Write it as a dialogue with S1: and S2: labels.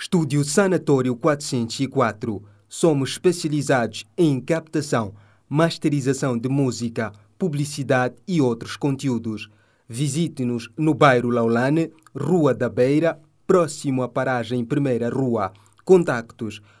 S1: Estúdio Sanatório 404. Somos especializados em captação, masterização de música, publicidade e outros conteúdos. Visite-nos no bairro Laulane, Rua da Beira, próximo à paragem Primeira Rua. Contactos